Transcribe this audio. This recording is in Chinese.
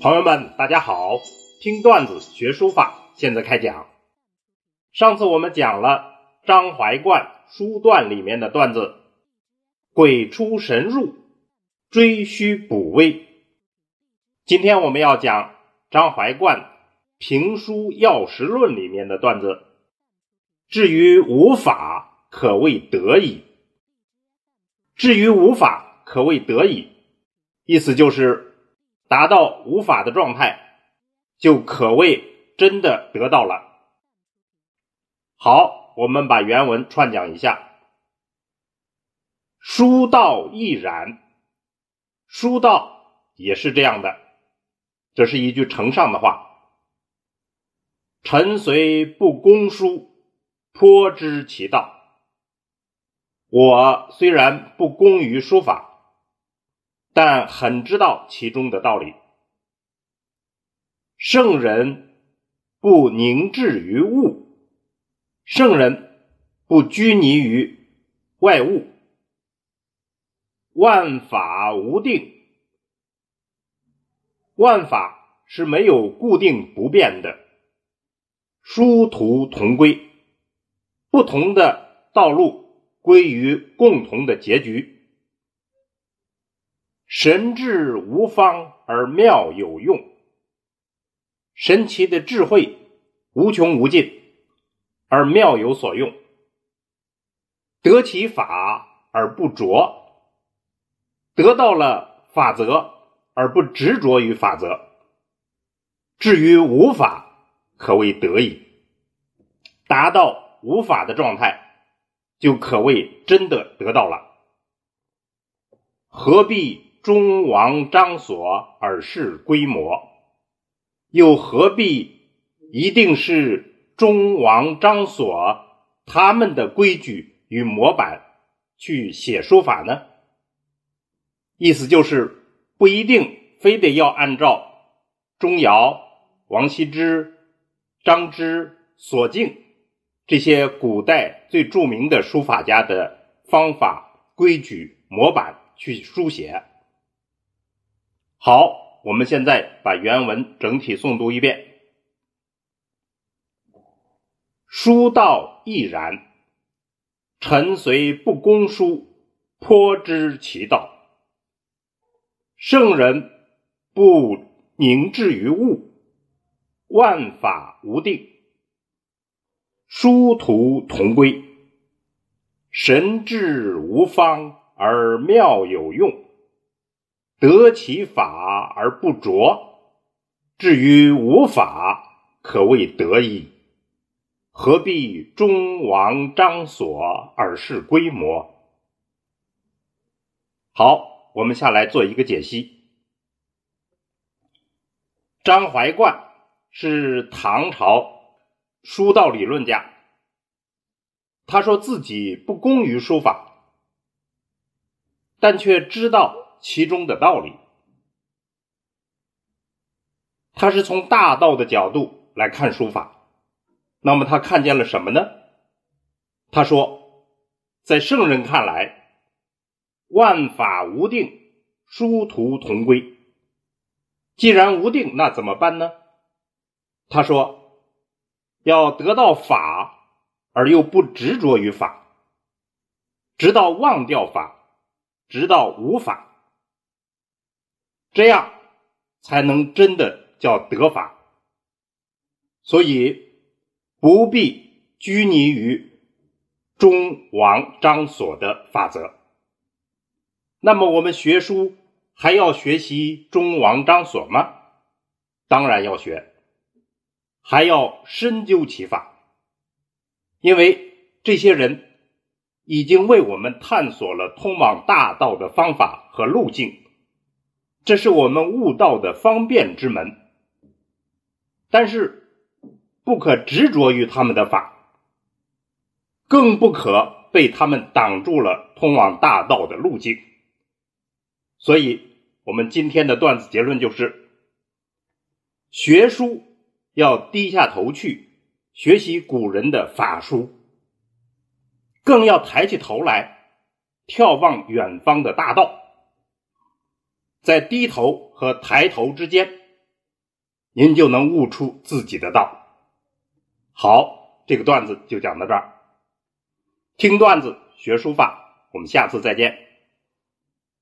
朋友们，大家好！听段子学书法，现在开讲。上次我们讲了张怀灌书段里面的段子“鬼出神入，追虚补微”。今天我们要讲张怀灌评书要识论里面的段子“至于无法，可谓得矣”。至于无法，可谓得矣，意思就是达到无法的状态，就可谓真的得到了。好，我们把原文串讲一下：书道亦然，书道也是这样的。这是一句承上的话。臣虽不攻书，颇知其道。我虽然不工于书法，但很知道其中的道理。圣人不凝滞于物，圣人不拘泥于外物。万法无定，万法是没有固定不变的，殊途同归，不同的道路。归于共同的结局。神智无方而妙有用，神奇的智慧无穷无尽而妙有所用。得其法而不着，得到了法则而不执着于法则。至于无法，可谓得矣。达到无法的状态。就可谓真的得到了。何必中王张所而是规模？又何必一定是中王张所他们的规矩与模板去写书法呢？意思就是不一定非得要按照钟繇、王羲之、张芝、索敬。这些古代最著名的书法家的方法、规矩、模板去书写。好，我们现在把原文整体诵读一遍。书道亦然，臣虽不攻书，颇知其道。圣人不凝滞于物，万法无定。殊途同归，神智无方而妙有用，得其法而不着，至于无法，可谓得矣。何必中王张所而是规模？好，我们下来做一个解析。张怀灌是唐朝。书道理论家，他说自己不工于书法，但却知道其中的道理。他是从大道的角度来看书法，那么他看见了什么呢？他说，在圣人看来，万法无定，殊途同归。既然无定，那怎么办呢？他说。要得到法，而又不执着于法，直到忘掉法，直到无法，这样才能真的叫得法。所以不必拘泥于中王张所的法则。那么我们学书还要学习中王张所吗？当然要学。还要深究其法，因为这些人已经为我们探索了通往大道的方法和路径，这是我们悟道的方便之门。但是不可执着于他们的法，更不可被他们挡住了通往大道的路径。所以，我们今天的段子结论就是：学书。要低下头去学习古人的法书，更要抬起头来眺望远方的大道。在低头和抬头之间，您就能悟出自己的道。好，这个段子就讲到这儿。听段子学书法，我们下次再见。